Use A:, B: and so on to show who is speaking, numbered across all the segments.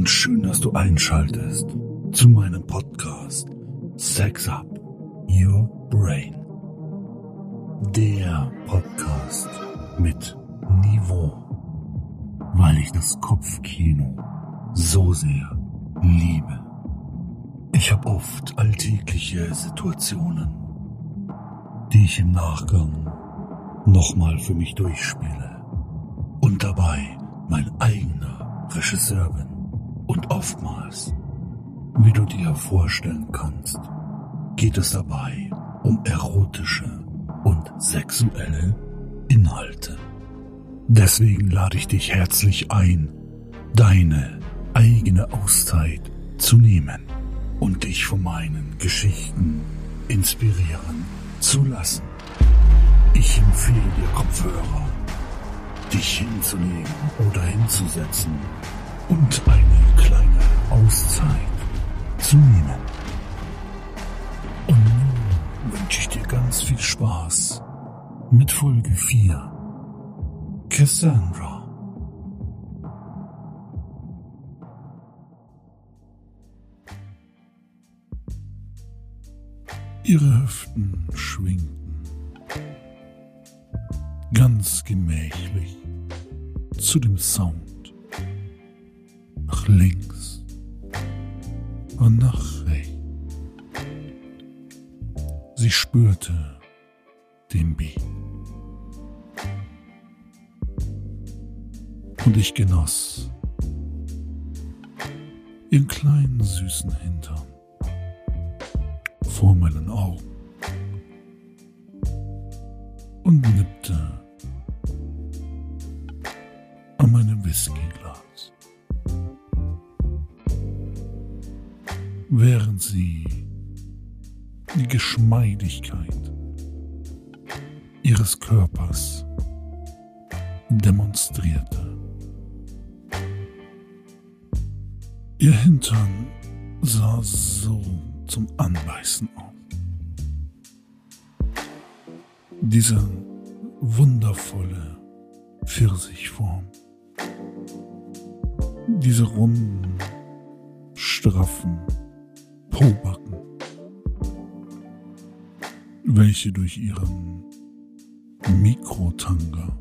A: und schön, dass du einschaltest zu meinem Podcast Sex Up Your Brain. Der Podcast mit Niveau, weil ich das Kopfkino so sehr liebe. Ich habe oft alltägliche Situationen, die ich im Nachgang nochmal für mich durchspiele und dabei mein eigener Regisseur bin. Und oftmals, wie du dir vorstellen kannst, geht es dabei um erotische und sexuelle Inhalte. Deswegen lade ich dich herzlich ein, deine eigene Auszeit zu nehmen und dich von meinen Geschichten inspirieren zu lassen. Ich empfehle dir Kopfhörer, dich hinzulegen oder hinzusetzen und eine Auszeit zu nehmen. Und nun wünsche ich dir ganz viel Spaß mit Folge 4. Cassandra. Ihre Hüften schwingten ganz gemächlich zu dem Sound nach links und nach rechts. Sie spürte den Beat. Und ich genoss ihren kleinen süßen Hintern vor meinen Augen und nippte an meinem Whiskyglas, während sie die Geschmeidigkeit ihres Körpers demonstrierte. Ihr Hintern sah so zum Anbeißen auf. Diese wundervolle Pfirsichform. Diese runden, straffen Pobacken, welche durch ihren Mikrotanga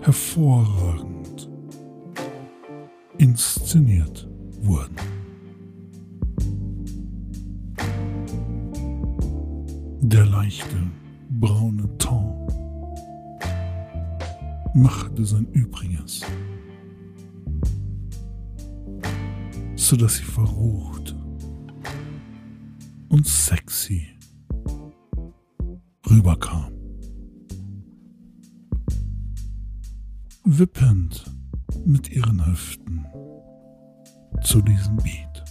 A: hervorragend inszeniert wurden. Der leichte braune Ton machte sein Übriges, so dass sie verrucht und sexy rüberkam. Wippend mit ihren Hüften zu diesem Beat.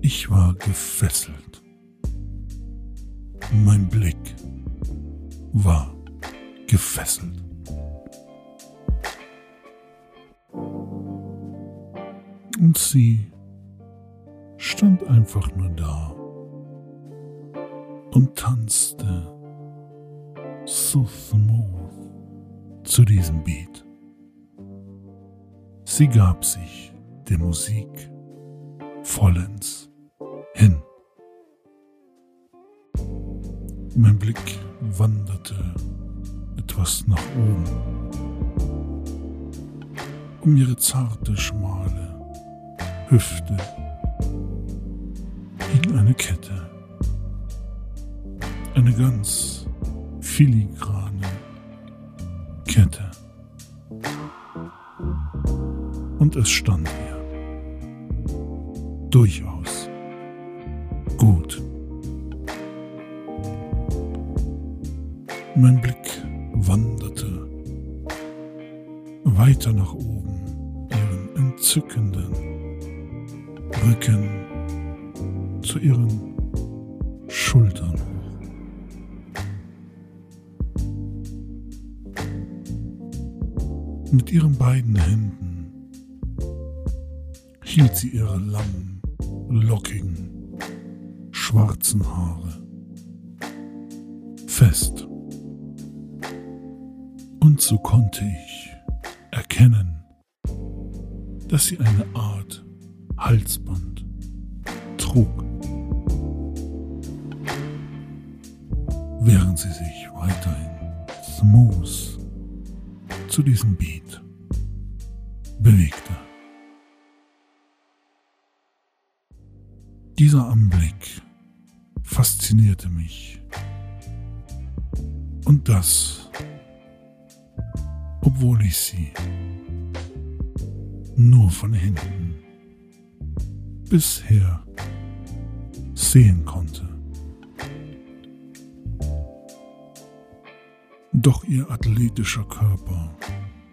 A: Ich war gefesselt. Mein Blick war gefesselt. Und sie stand einfach nur da und tanzte so smooth zu diesem Beat. Sie gab sich der Musik vollends hin. Mein Blick wanderte etwas nach oben, um ihre zarte, schmale Hüfte hing eine Kette, eine ganz filigrane Kette. Und es stand ihr durchaus gut. Mein Blick wanderte weiter nach oben, ihren entzückenden Rücken zu ihren Schultern hoch. Mit ihren beiden Händen hielt sie ihre langen, lockigen, schwarzen Haare fest. Und so konnte ich erkennen, dass sie eine Art Halsband trug. Während sie sich weiterhin smooth zu diesem Beat bewegte. Dieser Anblick faszinierte mich. Und das, obwohl ich sie nur von hinten bisher sehen konnte. Doch ihr athletischer Körper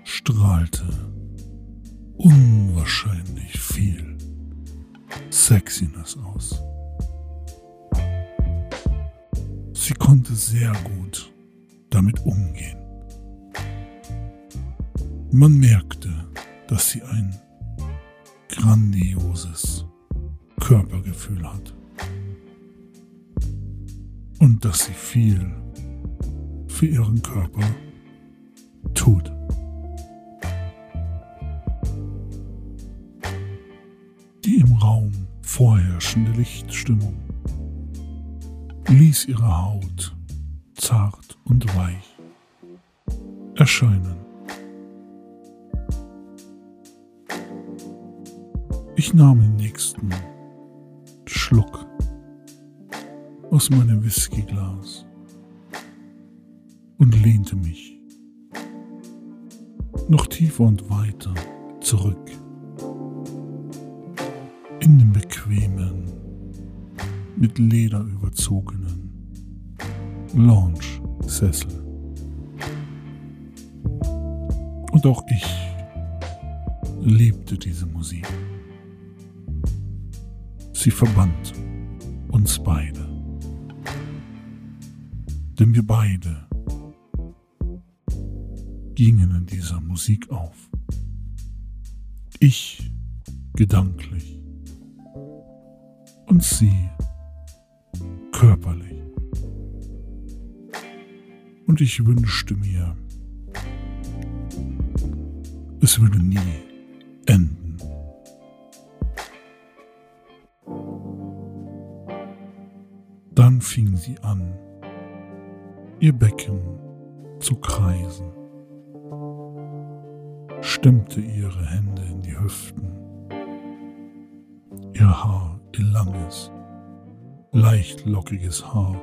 A: strahlte unwahrscheinlich viel Sexiness aus. Sie konnte sehr gut damit umgehen. Man merkte, dass sie ein grandioses Körpergefühl hat und dass sie viel für ihren Körper tut. Die im Raum vorherrschende Lichtstimmung ließ ihre Haut zart und weich erscheinen. Ich nahm den nächsten Schluck aus meinem Whiskyglas und lehnte mich noch tiefer und weiter zurück in den bequemen, mit Leder überzogenen Lounge-Sessel. Und auch ich liebte diese Musik. Sie verband uns beide. Denn wir beide gingen in dieser Musik auf. Ich gedanklich und sie körperlich. Und ich wünschte mir, es würde nie fing sie an, ihr Becken zu kreisen, stemmte ihre Hände in die Hüften, ihr Haar, ihr langes, leicht lockiges Haar,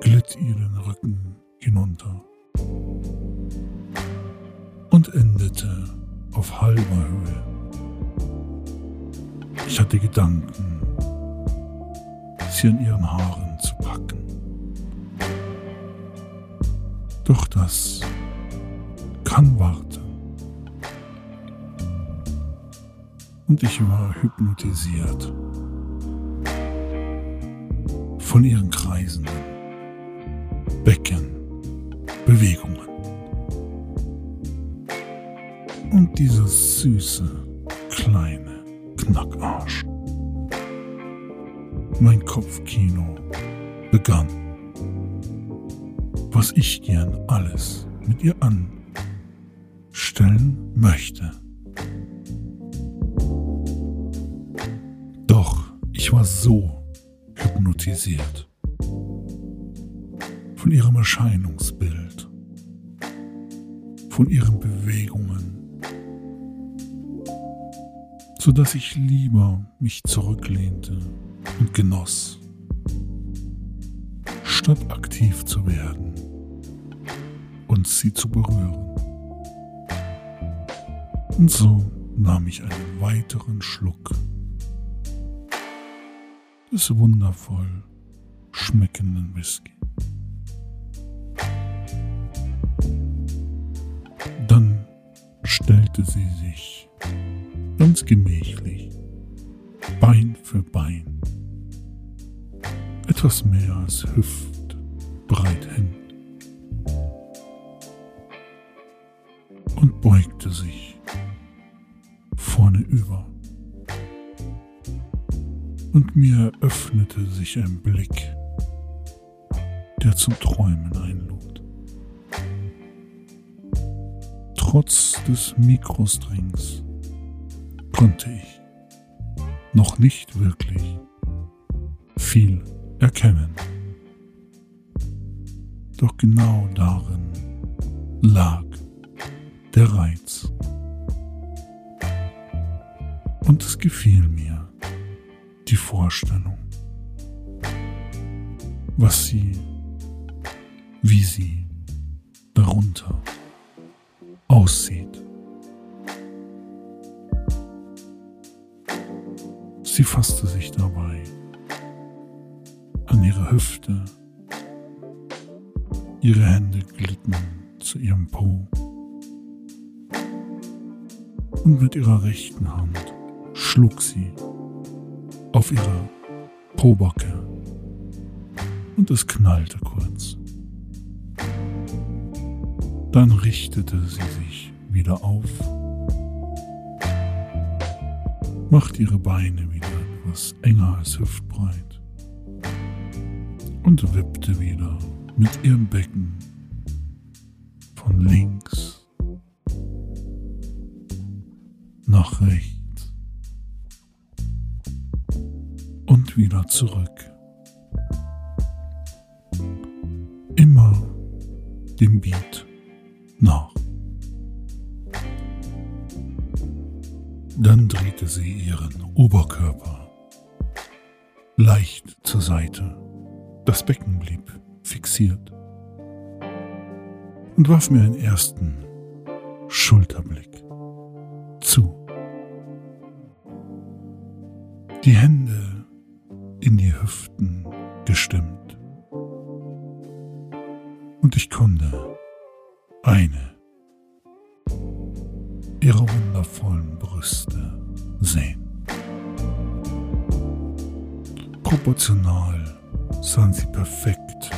A: glitt ihren Rücken hinunter und endete auf halber Höhe. Ich hatte Gedanken, sie an ihren Haaren zu packen. Doch das kann warten. Und ich war hypnotisiert von ihren kreisenden Beckenbewegungen. Und dieser süße, kleine Knackarsch. Mein Kopfkino begann. Was ich gern alles mit ihr anstellen möchte. Doch ich war so hypnotisiert von ihrem Erscheinungsbild, von ihren Bewegungen, so dass ich lieber mich zurücklehnte und genoss, statt aktiv zu werden und sie zu berühren. Und so nahm ich einen weiteren Schluck des wundervoll schmeckenden Whisky. Dann stellte sie sich ganz gemächlich, Bein für Bein, etwas mehr als hüftbreit hin und beugte sich vorne über. Und mir öffnete sich ein Blick, der zum Träumen einlud. Trotz des Mikrostrings konnte ich noch nicht wirklich viel erkennen. Doch genau darin lag der Reiz. Und es gefiel mir die Vorstellung, was sie, wie sie darunter aussieht. Sie fasste sich dabei ihre Hüfte, ihre Hände glitten zu ihrem Po. Und mit ihrer rechten Hand schlug sie auf ihre Pobacke und es knallte kurz. Dann richtete sie sich wieder auf, machte ihre Beine wieder etwas enger als hüftbreit und wippte wieder mit ihrem Becken von links nach rechts und wieder zurück. Immer dem Beat nach. Dann drehte sie ihren Oberkörper leicht zur Seite. Das Becken blieb fixiert und warf mir einen ersten Schulterblick zu. Die Hände in die Hüften gestimmt. Und ich konnte eine ihrer wundervollen Brüste sehen. Proportional sahen sie perfekt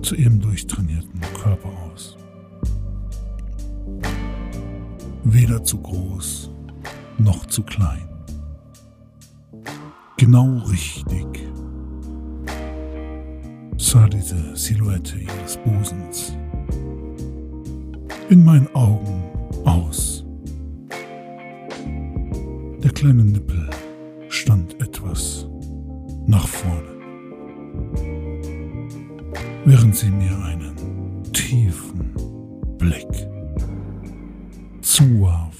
A: zu ihrem durchtrainierten Körper aus. Weder zu groß noch zu klein. Genau richtig sah diese Silhouette ihres Busens in meinen Augen aus. Der kleine Nippel stand etwas nach vorne während sie mir einen tiefen Blick zuwarf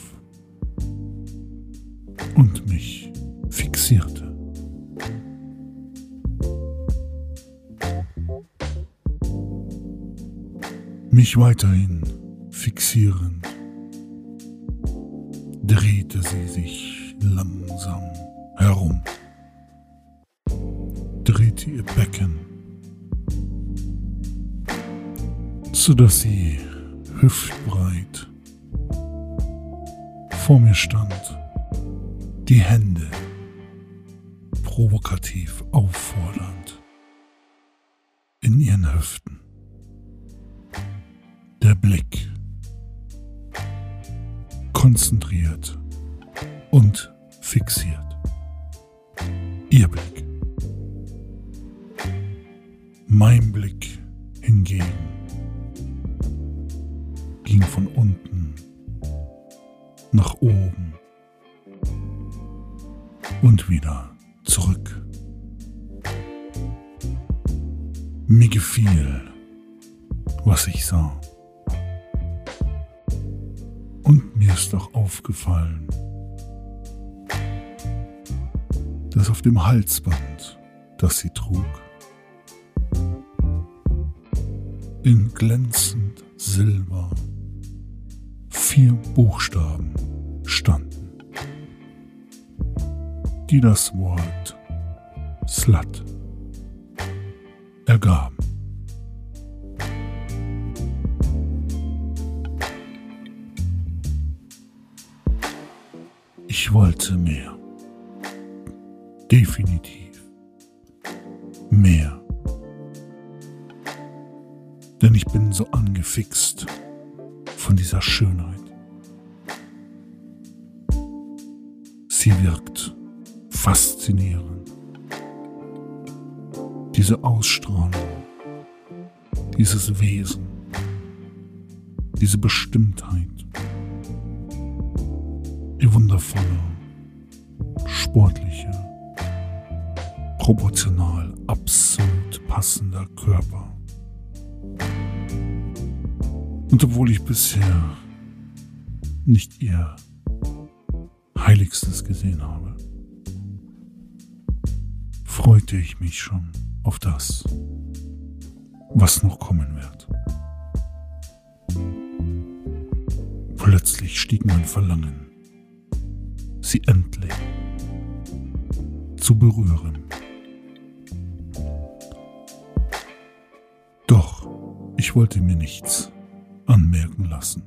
A: und mich fixierte. Mich weiterhin fixierend, drehte sie sich langsam sodass sie hüftbreit vor mir stand, die Hände provokativ auffordernd in ihren Hüften. Der Blick konzentriert und fixiert. Ihr Blick. Mein Blick hingegen ging von unten nach oben und wieder zurück. Mir gefiel, was ich sah. Und mir ist auch aufgefallen, dass auf dem Halsband, das sie trug, in glänzend Silber vier Buchstaben standen, die das Wort Slut ergaben. Ich wollte mehr. Definitiv mehr. Denn ich bin so angefixt von dieser Schönheit. Sie wirkt faszinierend. Diese Ausstrahlung, dieses Wesen, diese Bestimmtheit ihr wundervoller, sportlicher, proportional absolut passender Körper. Und obwohl ich bisher nicht ihr Heiligstes gesehen habe, freute ich mich schon auf das, was noch kommen wird. Plötzlich stieg mein Verlangen, sie endlich zu berühren. Doch ich wollte mir nichts anmerken lassen,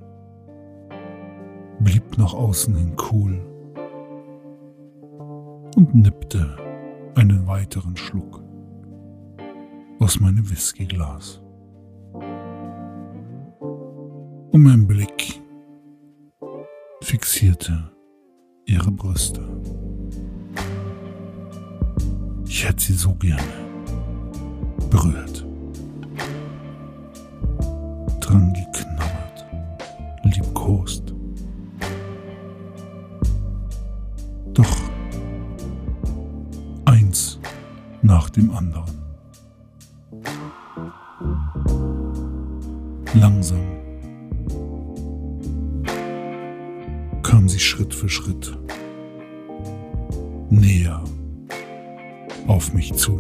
A: blieb nach außen hin cool und nippte einen weiteren Schluck aus meinem Whiskyglas. Und mein Blick fixierte ihre Brüste. Ich hätte sie so gerne berührt, dran geknabbert, dem anderen. Langsam kam sie Schritt für Schritt näher auf mich zu.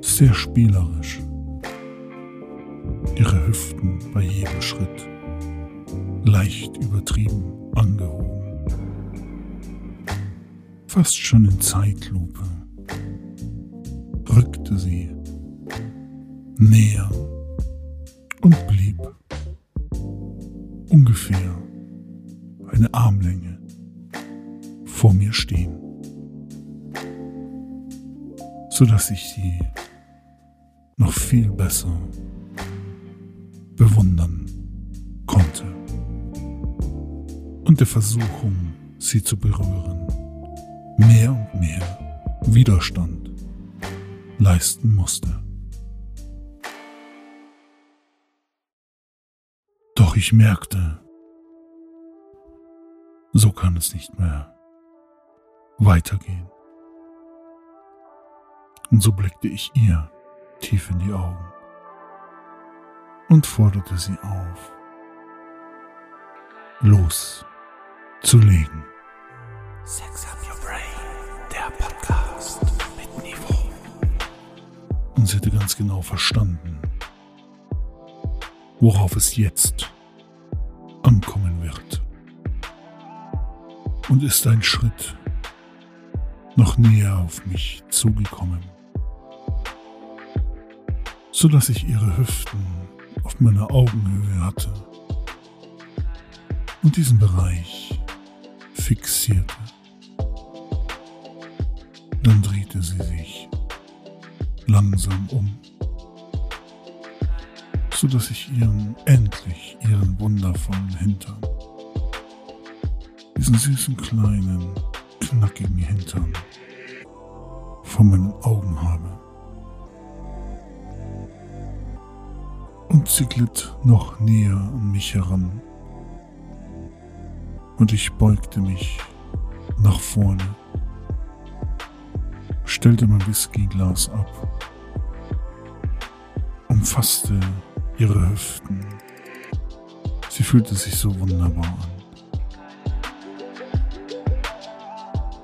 A: Sehr spielerisch. Ihre Hüften bei jedem Schritt leicht übertrieben angehoben. Fast schon in Zeitlupe rückte sie näher und blieb ungefähr eine Armlänge vor mir stehen, so dass ich sie noch viel besser bewundern konnte und der Versuchung, sie zu berühren, mehr und mehr Widerstand leisten musste. Doch ich merkte, so kann es nicht mehr weitergehen. Und so blickte ich ihr tief in die Augen und forderte sie auf, loszulegen. Sex Up Your Brain, Und sie hätte ganz genau verstanden, worauf es jetzt ankommen wird. Und ist ein Schritt noch näher auf mich zugekommen, so dass ich ihre Hüften auf meiner Augenhöhe hatte und diesen Bereich fixierte. Dann drehte sie sich langsam um so dass ich ihren endlich ihren wundervollen Hintern, diesen süßen kleinen, knackigen Hintern vor meinen Augen habe. Und sie glitt noch näher an mich heran. Und ich beugte mich nach vorne, stellte mein Whiskyglas ab, umfasste ihre Hüften. Sie fühlte sich so wunderbar an.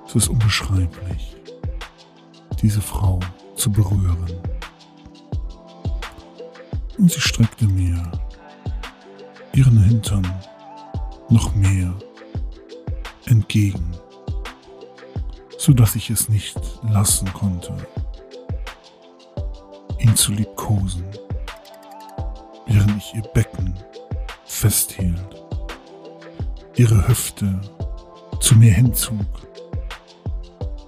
A: Es ist unbeschreiblich, diese Frau zu berühren. Und sie streckte mir ihren Hintern noch mehr entgegen, so dass ich es nicht lassen konnte, ihn zu liebkosen während ich ihr Becken festhielt, ihre Hüfte zu mir hinzog,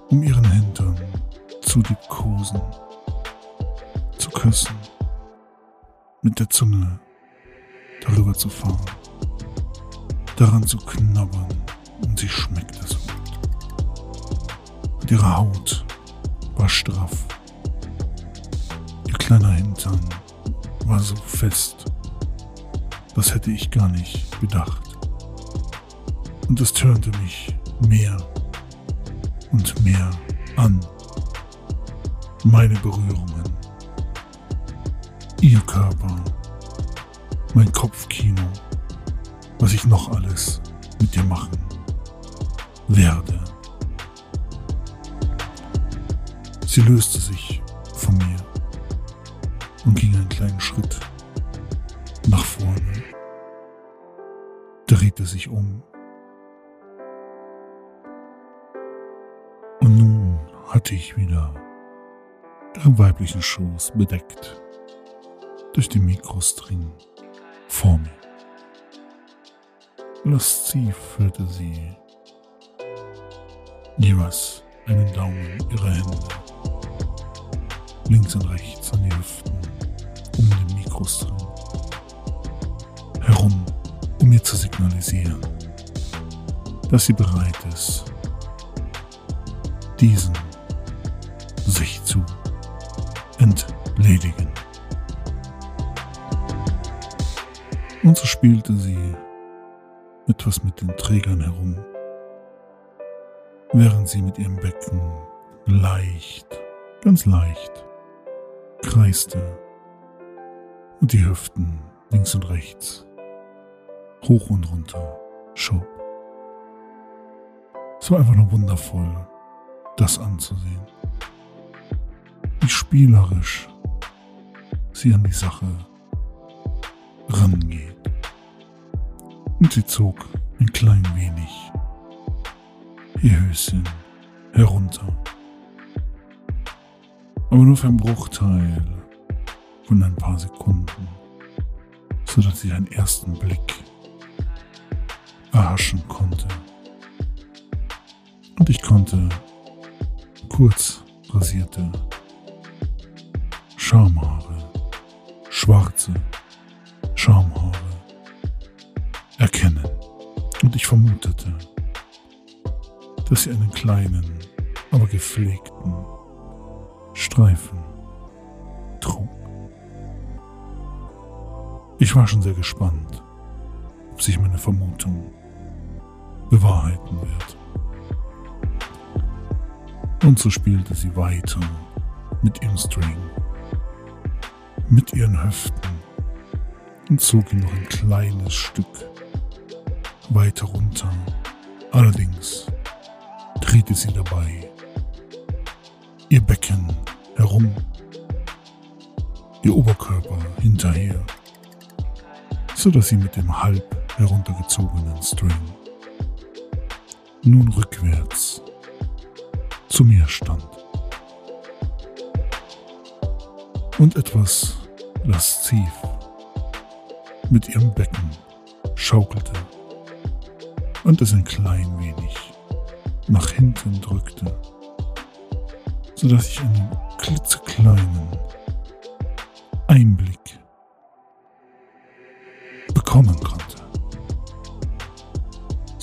A: um ihren Hintern zu liebkosen, zu küssen, mit der Zunge darüber zu fahren, daran zu knabbern und sie schmeckte so gut. Und ihre Haut war straff, ihr kleiner Hintern war so fest. Das hätte ich gar nicht gedacht. Und es turnte mich mehr und mehr an. Meine Berührungen, ihr Körper, mein Kopfkino, was ich noch alles mit dir machen werde. Sie löste sich von mir und ging einen kleinen Schritt nach vorne, drehte sich um und nun hatte ich wieder ihren weiblichen Schoß bedeckt durch den Mikrostring vor mir. Lasziv führte sie jeweils einen Daumen ihrer Hände links und rechts an die Hüften um Mikrostring herum, um mir zu signalisieren, dass sie bereit ist, diesen sich zu entledigen. Und so spielte sie etwas mit den Trägern herum, während sie mit ihrem Becken leicht, ganz leicht kreiste und die Hüften links und rechts hoch und runter schob. Es war einfach nur wundervoll, das anzusehen. Wie spielerisch sie an die Sache rangeht. Und sie zog ein klein wenig ihr Höschen herunter. Aber nur für einen Bruchteil von ein paar Sekunden, sodass ich einen ersten Blick erhaschen konnte. Und ich konnte kurz rasierte Schamhaare, schwarze Schamhaare erkennen. Und ich vermutete, dass sie einen kleinen, aber gepflegten Streifen Ich war schon sehr gespannt, ob sich meine Vermutung bewahrheiten wird. Und so spielte sie weiter mit ihrem String, mit ihren Hüften und zog ihn noch ein kleines Stück weiter runter. Allerdings drehte sie dabei ihr Becken herum, ihr Oberkörper hinterher, so dass sie mit dem halb heruntergezogenen String nun rückwärts zu mir stand. Und etwas lasziv mit ihrem Becken schaukelte und es ein klein wenig nach hinten drückte, sodass ich einen klitzekleinen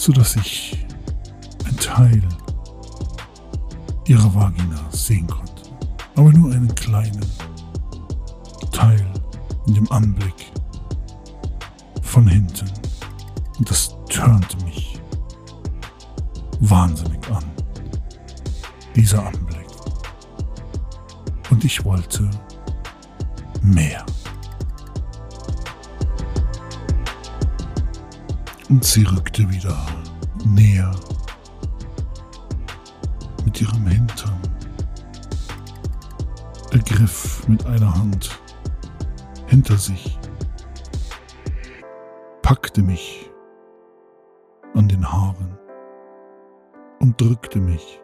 A: sodass ich ein Teil ihrer Vagina sehen konnte, aber nur einen kleinen Teil in dem Anblick von hinten. Und das turnte mich wahnsinnig an, dieser Anblick. Und ich wollte mehr. Und sie rückte wieder näher mit ihrem Hintern, ergriff mit einer Hand hinter sich, packte mich an den Haaren und drückte mich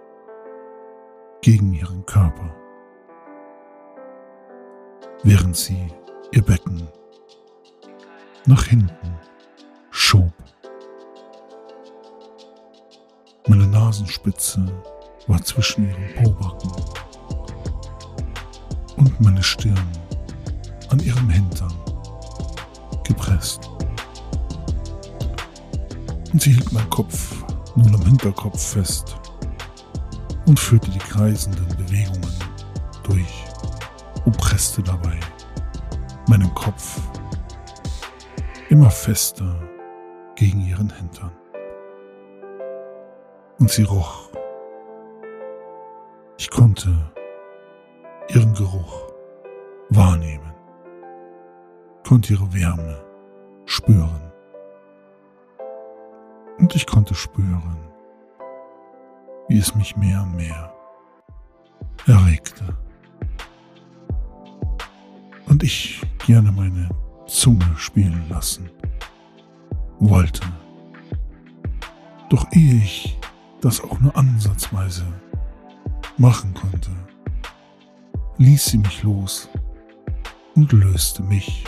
A: gegen ihren Körper, während sie ihr Becken nach hinten schob. Meine Nasenspitze war zwischen ihren Pobacken und meine Stirn an ihrem Hintern gepresst. Und sie hielt meinen Kopf nun am Hinterkopf fest und führte die kreisenden Bewegungen durch und presste dabei meinen Kopf immer fester gegen ihren Hintern. Und sie roch. Ich konnte ihren Geruch wahrnehmen, konnte ihre Wärme spüren. Und ich konnte spüren, wie es mich mehr und mehr erregte. Und ich gerne meine Zunge spielen lassen wollte. Doch ehe ich das auch nur ansatzweise machen konnte, ließ sie mich los und löste mich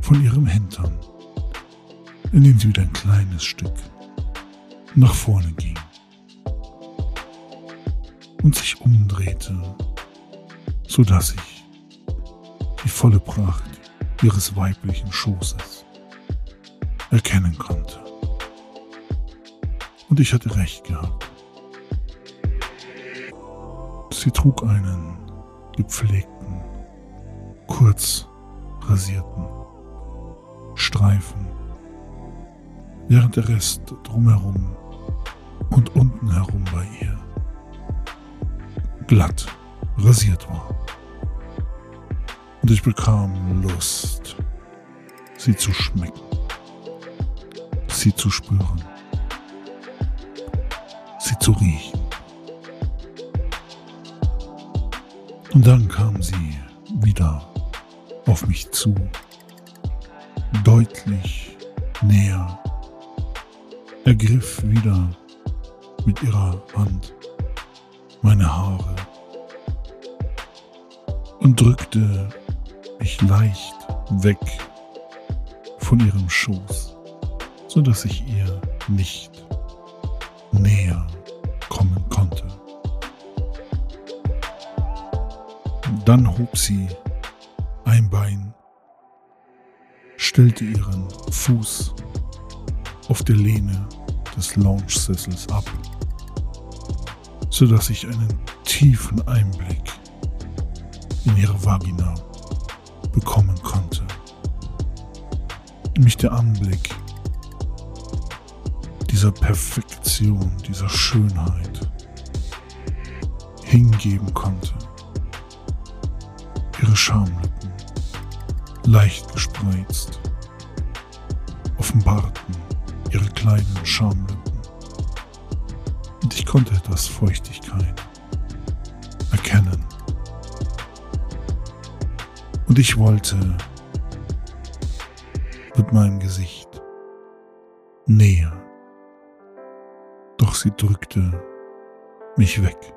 A: von ihrem Hintern, indem sie wieder ein kleines Stück nach vorne ging und sich umdrehte, so dass ich die volle Pracht ihres weiblichen Schoßes erkennen konnte. Und ich hatte recht gehabt. Sie trug einen gepflegten, kurz rasierten Streifen, während der Rest drumherum und unten herum bei ihr glatt rasiert war. Und ich bekam Lust, sie zu schmecken, sie zu spüren, sie zu riechen. Und dann kam sie wieder auf mich zu, deutlich näher, ergriff wieder mit ihrer Hand meine Haare und drückte mich leicht weg von ihrem Schoß, so dass ich ihr nicht näher Dann hob sie ein Bein, stellte ihren Fuß auf der Lehne des Lounge-Sessels ab sodass ich einen tiefen Einblick in ihre Vagina bekommen konnte. Mich der Anblick dieser Perfektion, dieser Schönheit hingeben konnte. Schamlippen, leicht gespreizt, offenbarten ihre kleinen Schamlippen. Und ich konnte etwas Feuchtigkeit erkennen. Und ich wollte mit meinem Gesicht näher, doch sie drückte mich weg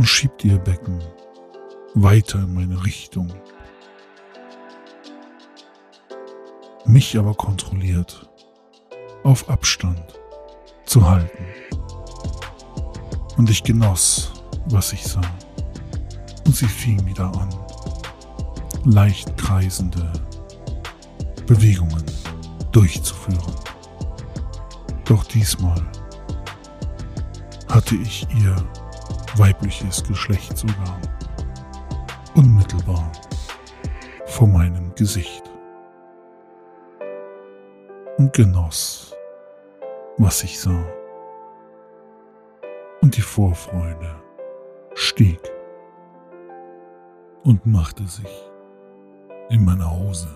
A: und schiebte ihr Becken weiter in meine Richtung. Mich aber kontrolliert auf Abstand zu halten. Und ich genoss, was ich sah. Und sie fing wieder an, leicht kreisende Bewegungen durchzuführen. Doch diesmal hatte ich ihr weibliches Geschlecht sogar unmittelbar vor meinem Gesicht und genoss, was ich sah. Und die Vorfreude stieg und machte sich in meiner Hose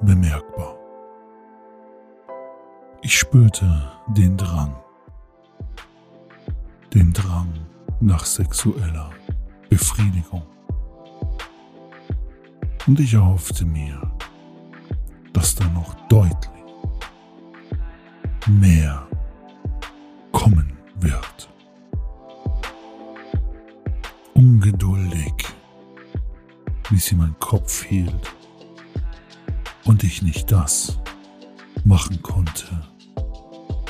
A: bemerkbar. Ich spürte den Drang, den Drang nach sexueller Befriedigung. Und ich erhoffte mir, dass da noch deutlich mehr kommen wird. Ungeduldig wie sie mein Kopf hielt und ich nicht das machen konnte,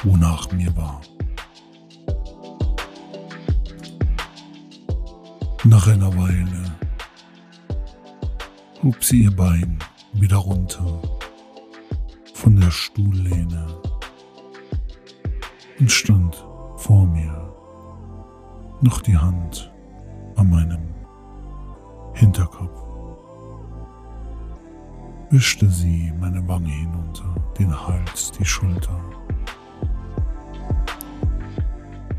A: wonach mir war. Nach einer Weile hob sie ihr Bein wieder runter von der Stuhllehne und stand vor mir, noch die Hand an meinem Hinterkopf. wischte sie meine Wange hinunter, den Hals, die Schulter,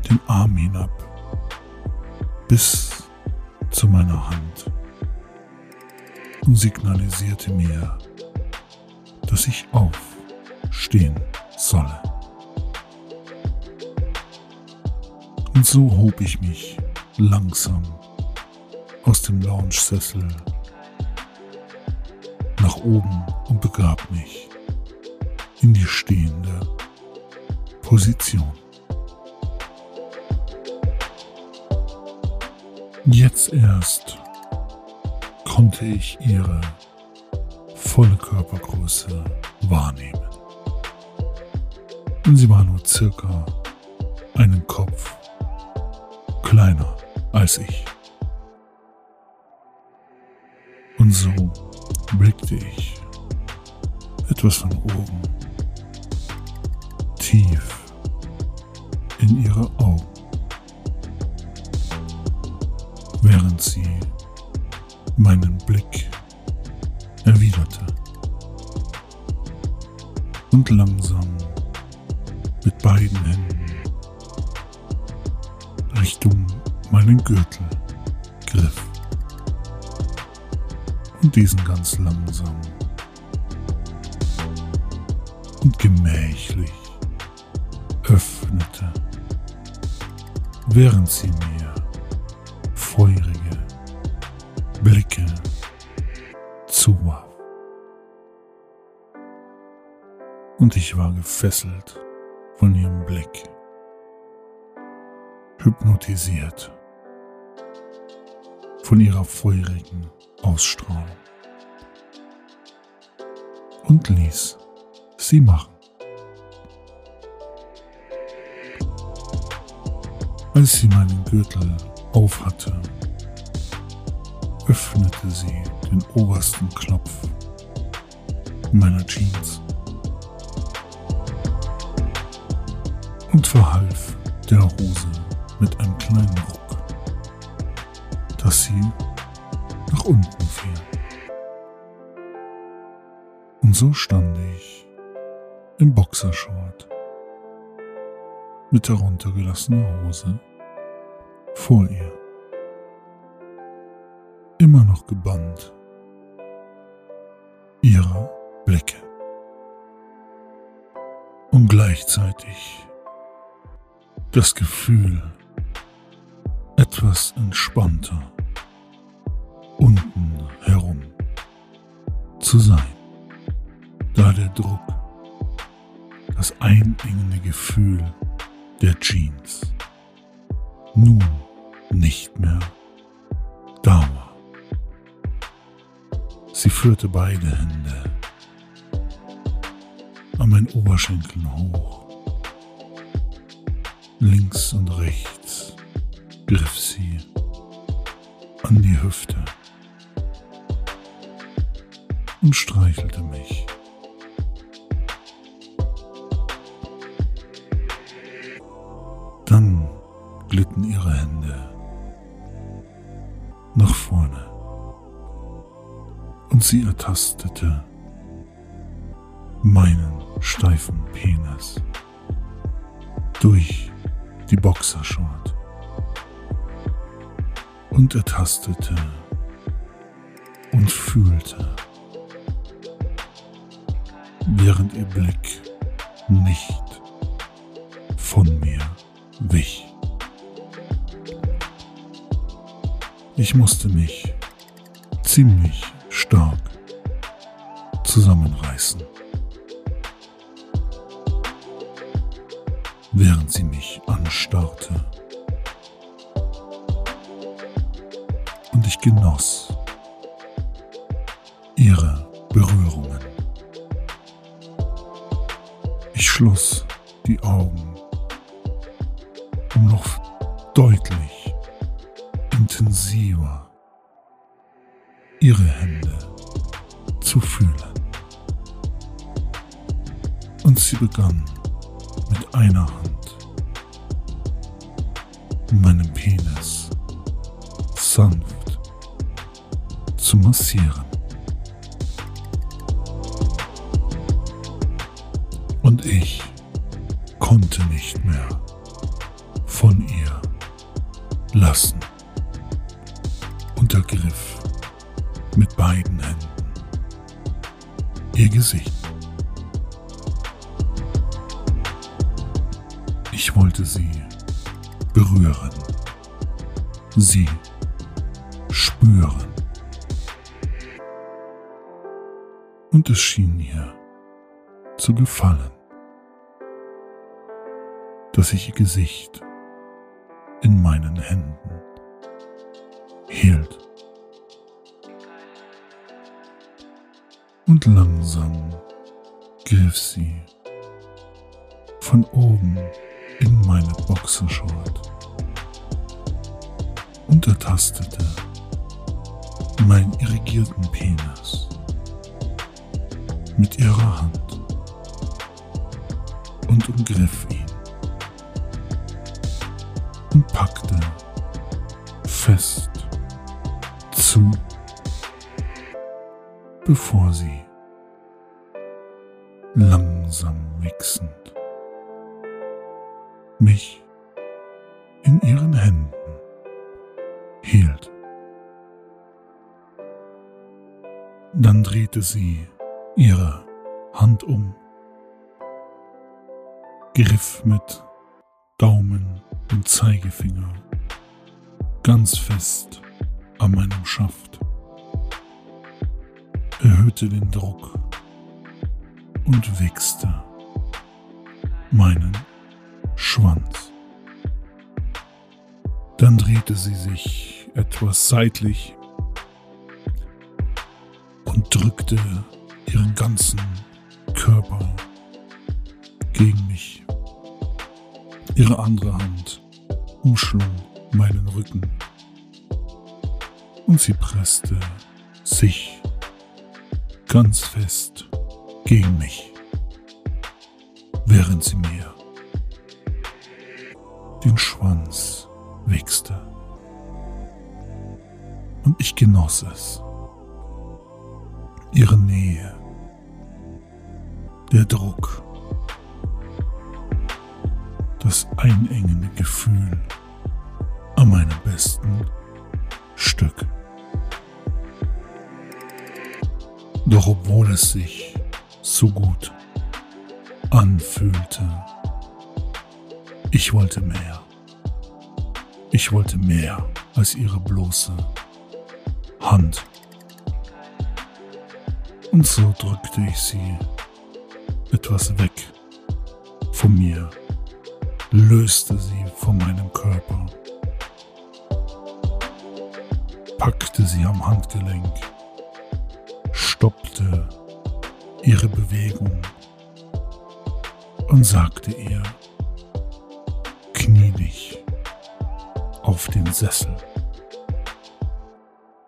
A: den Arm hinab, bis zu meiner Hand und signalisierte mir, dass ich aufstehen solle. Und so hob ich mich langsam aus dem Lounge-Sessel nach oben und begab mich in die stehende Position. Jetzt erst konnte ich ihre volle Körpergröße wahrnehmen. Und sie war nur circa einen Kopf kleiner als ich. Und so blickte ich etwas von oben tief in ihre Augen, sie meinen Blick erwiderte und langsam mit beiden Händen Richtung meinen Gürtel griff und diesen ganz langsam und gemächlich öffnete, während sie mir feurige Und ich war gefesselt von ihrem Blick, hypnotisiert von ihrer feurigen Ausstrahlung. Und ließ sie machen. Als sie meinen Gürtel aufhatte, öffnete sie den obersten Knopf meiner Jeans und verhalf der Hose mit einem kleinen Ruck, dass sie nach unten fiel. Und so stand ich im Boxershort mit heruntergelassener Hose vor ihr, immer noch gebannt ihrer Blicke und gleichzeitig das Gefühl, etwas entspannter unten herum zu sein, da der Druck, das einengende Gefühl der Jeans nun nicht mehr da war. Sie führte beide Hände an meinen Oberschenkeln hoch. Links und rechts griff sie an die Hüfte und streichelte mich. Dann glitten ihre Hände nach vorne und sie ertastete meinen steifen Penis durch die Boxershort und ertastete und fühlte während ihr Blick nicht von mir wich. Ich musste mich ziemlich stark zusammenreißen, während sie mich anstarrte. Und ich genoss ihre Berührungen. Ich schloss die Augen, um noch deutlich intensiver ihre Hände zu fühlen. Und sie begann einer Hand meinen Penis sanft zu massieren. Und ich konnte nicht mehr von ihr lassen Untergriff mit beiden Händen ihr Gesicht. Ich wollte sie berühren, sie spüren. Und es schien ihr zu gefallen, dass ich ihr Gesicht in meinen Händen hielt. Und langsam griff sie von oben in meine Boxershort und ertastete meinen irrigierten Penis mit ihrer Hand und umgriff ihn und packte fest zu, bevor sie langsam wichsend mich in ihren Händen hielt. Dann drehte sie ihre Hand um, griff mit Daumen und Zeigefinger ganz fest an meinem Schaft, erhöhte den Druck und wichste meinen Schwanz. Dann drehte sie sich etwas seitlich und drückte ihren ganzen Körper gegen mich. Ihre andere Hand umschlug meinen Rücken und sie presste sich ganz fest gegen mich, während sie mir den Schwanz wichste. Und ich genoss es. Ihre Nähe, der Druck, das einengende Gefühl an meinem besten Stück. Doch obwohl es sich so gut anfühlte, ich wollte mehr. Ich wollte mehr als ihre bloße Hand. Und so drückte ich sie etwas weg von mir, löste sie von meinem Körper, packte sie am Handgelenk, stoppte ihre Bewegung und sagte ihr, Sessel.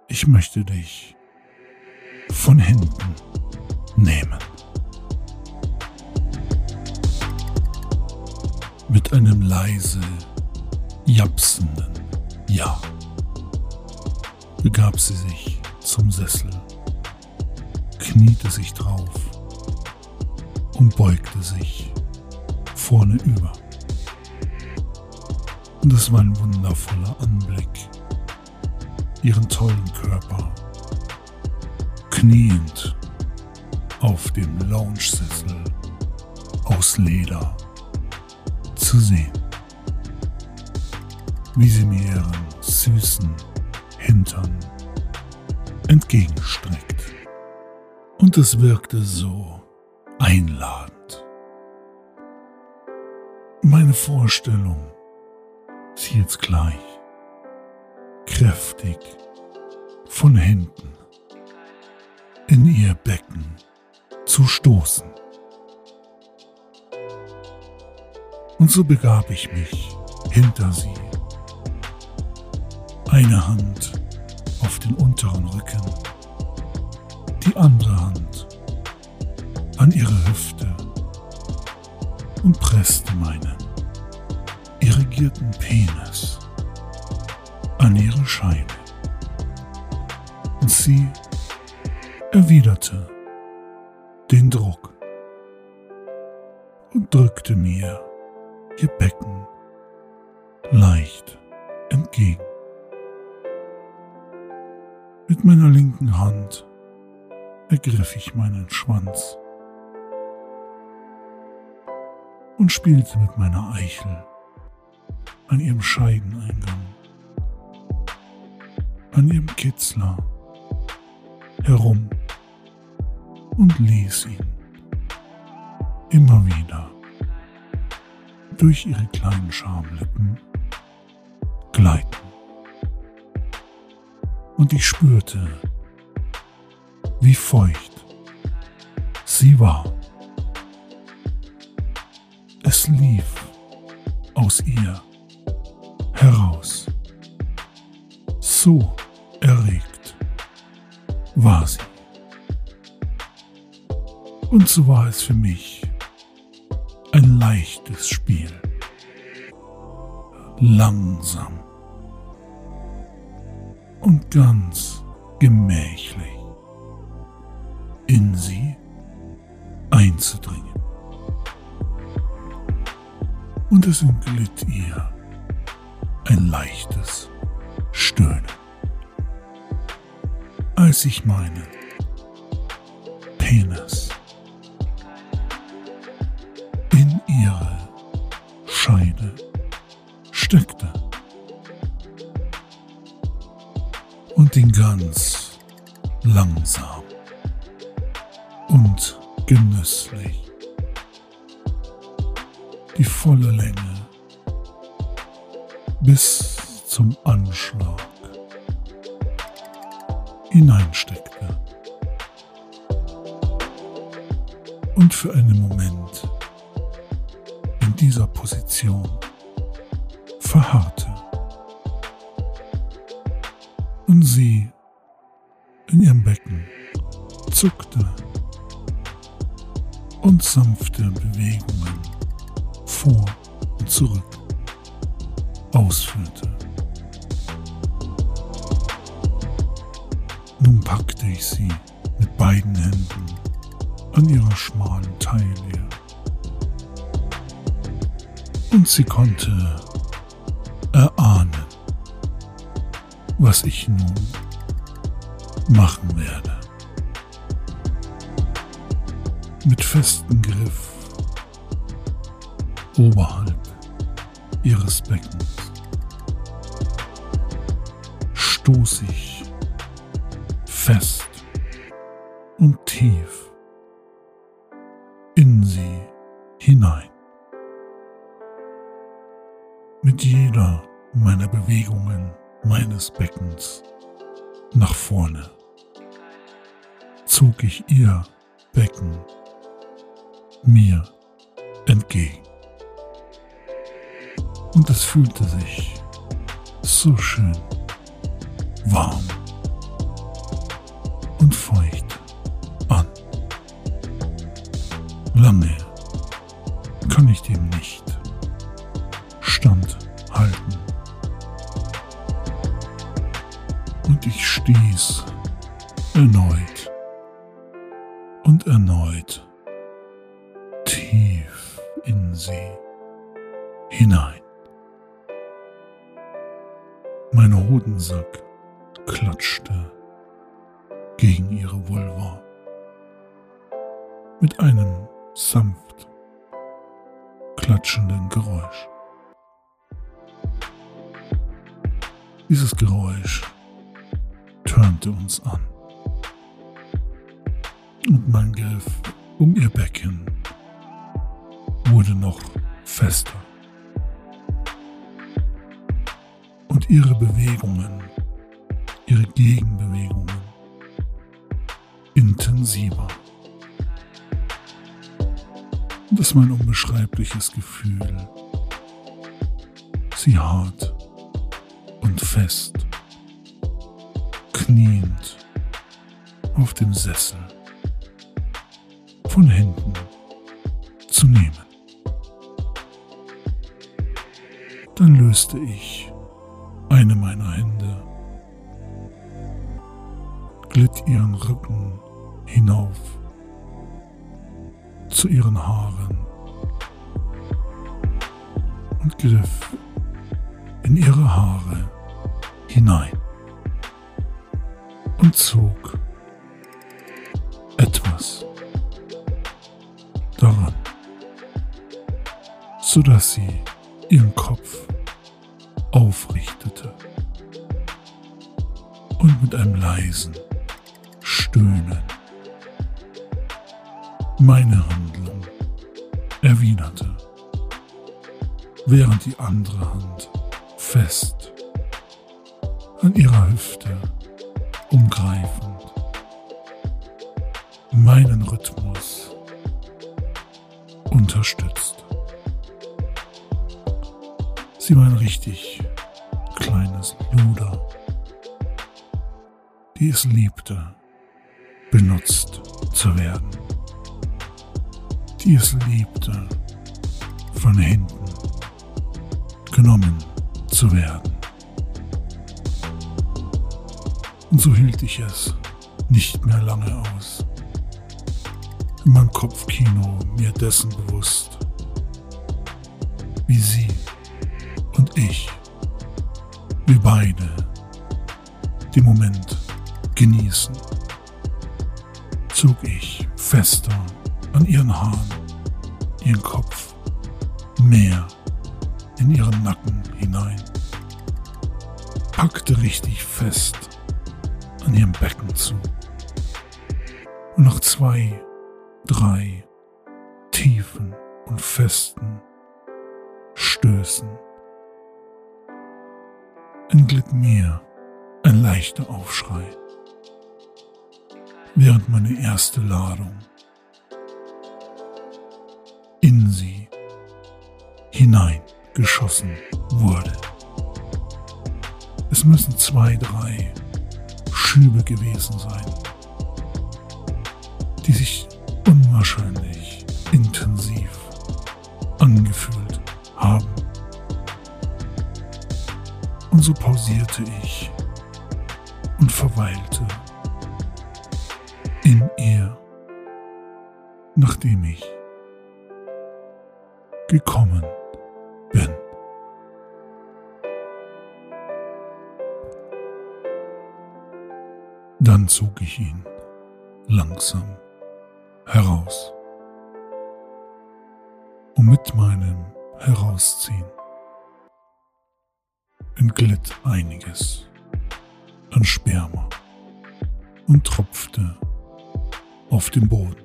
A: Ich möchte dich von hinten nehmen. Mit einem leise, japsenden Ja begab sie sich zum Sessel, kniete sich drauf und beugte sich vorne über. Und es war ein wundervoller Anblick. Ihren tollen Körper kniend auf dem Lounge-Sessel aus Leder zu sehen. Wie sie mir ihren süßen Hintern entgegenstreckt. Und es wirkte so einladend. Meine Vorstellung sie jetzt gleich. Kräftig. Von hinten. In ihr Becken. Zu stoßen. Und so begab ich mich hinter sie, eine Hand auf den unteren Rücken, die andere Hand an ihre Hüfte. Und presste meinen irrigierten Penis an ihre Scheide. Und sie erwiderte den Druck und drückte mir ihr Becken leicht entgegen. Mit meiner linken Hand ergriff ich meinen Schwanz und spielte mit meiner Eichel an ihrem Scheideneingang, an ihrem Kitzler herum und ließ ihn immer wieder durch ihre kleinen Schamlippen gleiten. Und ich spürte, wie feucht sie war. Es lief aus ihr So erregt war sie. Und so war es für mich ein leichtes Spiel. Langsam und ganz gemächlich in sie einzudringen. Und es entglitt ihr ein leichtes Stöhnen, als ich meinen Penis. In ihre Scheide steckte. Und ihn ganz langsam und genüsslich die volle Länge bis zum Anschlag hineinsteckte. Und für einen Moment in dieser Position verharrte und sie in ihrem Becken zuckte und sanfte Bewegungen vor und zurück ausführte. Nun packte ich sie mit beiden Händen an ihrer schmalen Taille und sie konnte erahnen, was ich nun machen werde. Mit festem Griff oberhalb ihres Beckens stoß ich fest und tief in sie hinein. Mit jeder meiner Bewegungen meines Beckens nach vorne zog ich ihr Becken mir entgegen. Und es fühlte sich so schön warm und feucht an. Lange kann ich dem nicht standhalten. Und ich stieß erneut und erneut tief in sie hinein. Mein Hodensack klatschte gegen ihre Vulva mit einem sanft klatschenden Geräusch. Dieses Geräusch törnte uns an und mein Griff um ihr Becken wurde noch fester. Und ihre Bewegungen, ihre Gegenbewegungen intensiver. Das ist mein unbeschreibliches Gefühl. Sie hart und fest, kniend auf dem Sessel von hinten zu nehmen. Dann löste ich eine meiner Hände, glitt ihren Rücken hinauf zu ihren Haaren und griff in ihre Haare hinein und zog etwas daran, sodass sie ihren Kopf aufrichtete und mit einem leisen Stöhnen meine Handlung erwiderte, während die andere Hand fest an ihrer Hüfte umgreifend meinen Rhythmus unterstützt. Sie war ein richtig kleines Luder, die es liebte, benutzt zu werden, die es liebte, von hinten genommen zu werden. Und so hielt ich es nicht mehr lange aus. In meinem Kopfkino mir dessen bewusst, wie sie und ich, wir beide, den Moment genießen, zog ich fester an ihren Haaren, ihren Kopf, mehr in ihren Nacken hinein, packte richtig fest an ihrem Becken zu. Und nach zwei, drei tiefen und festen Stößen entglitt mir ein leichter Aufschrei, während meine erste Ladung hineingeschossen wurde. Es müssen zwei, drei Schübe gewesen sein, die sich unwahrscheinlich intensiv angefühlt haben. Und so pausierte ich und verweilte in ihr, nachdem ich gekommen Dann zog ich ihn langsam heraus. Und mit meinem Herausziehen entglitt einiges an Sperma und tropfte auf den Boden.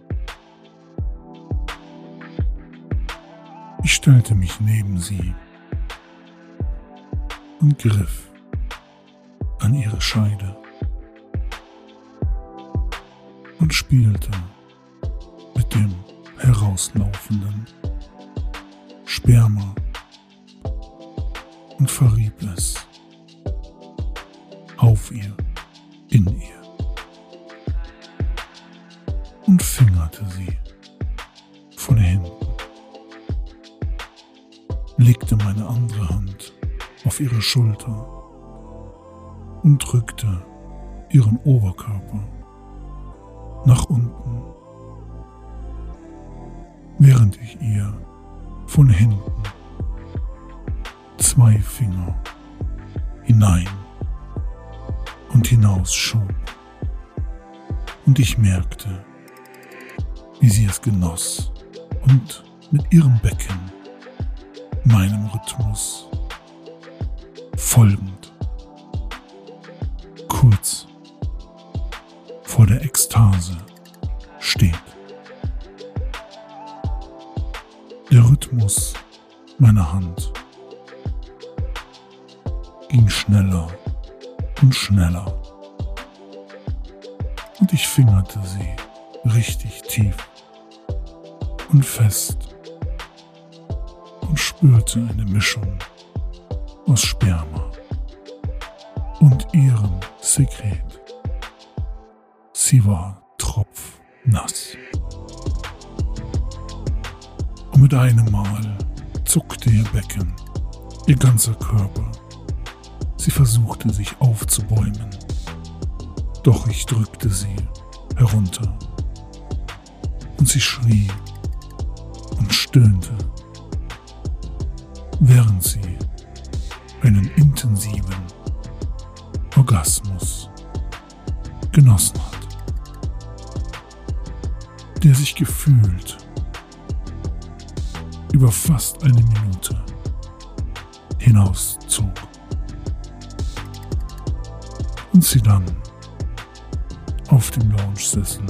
A: Ich stellte mich neben sie und griff an ihre Scheide und spielte mit dem herauslaufenden Sperma und verrieb es auf ihr, in ihr und fingerte sie von hinten, legte meine andere Hand auf ihre Schulter und drückte ihren Oberkörper nach unten, während ich ihr von hinten zwei Finger hinein und hinaus schob. Und ich merkte, wie sie es genoss und mit ihrem Becken meinem Rhythmus folgend kurz der Ekstase steht. Der Rhythmus meiner Hand ging schneller und schneller. Und ich fingerte sie richtig tief und fest und spürte eine Mischung aus Sperma und ihrem Sekret. Sie war tropfnass. Und mit einem Mal zuckte ihr Becken, ihr ganzer Körper. Sie versuchte sich aufzubäumen, doch ich drückte sie herunter. Und sie schrie und stöhnte, während sie einen intensiven Orgasmus genossen hat, der sich gefühlt über fast eine Minute hinauszog und sie dann auf dem Lounge-Sessel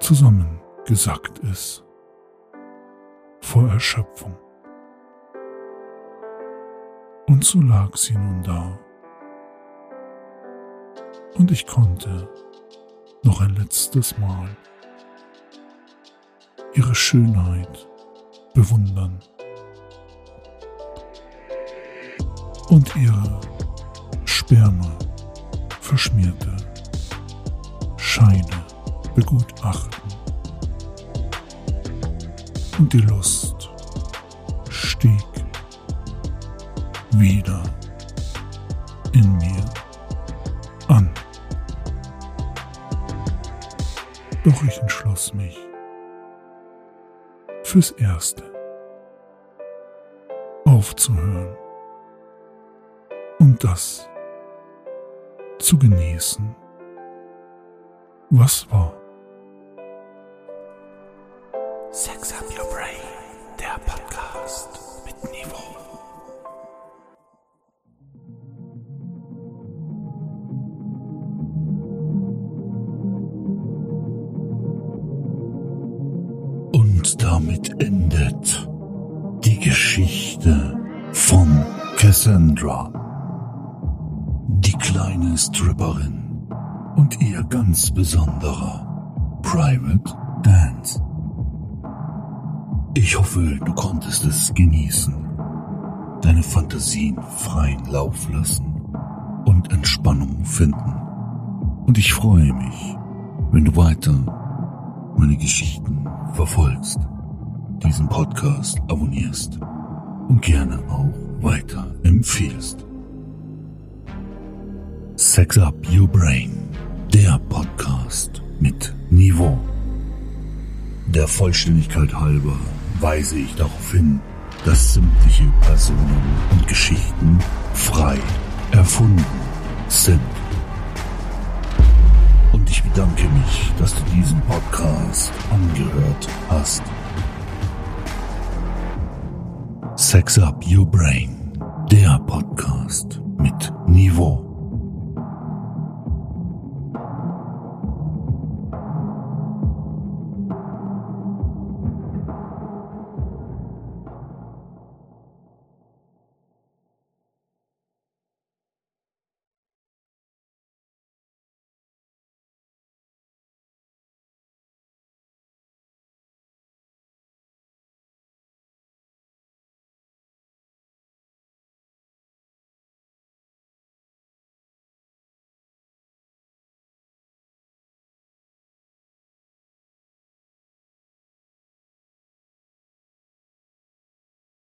A: zusammengesackt ist vor Erschöpfung. Und so lag sie nun da. Und ich konnte noch ein letztes Mal ihre Schönheit bewundern und ihre Sperma verschmierte Scheide begutachten. Und die Lust stieg wieder in mir an. Doch ich entschloss mich fürs Erste aufzuhören und das zu genießen, was war.
B: Sex
C: Cassandra, die kleine Stripperin und ihr ganz besonderer Private Dance. Ich hoffe, du konntest es genießen, deine Fantasien freien Lauf lassen und Entspannung finden. Und ich freue mich, wenn du weiter meine Geschichten verfolgst, diesen Podcast abonnierst und gerne auch weiter empfiehlst. Sex Up Your Brain, der Podcast mit Niveau. Der Vollständigkeit halber weise ich darauf hin, dass sämtliche Personen und Geschichten frei erfunden sind. Und ich bedanke mich, dass du diesen Podcast angehört hast. Sex Up Your Brain, der Podcast mit Niveau.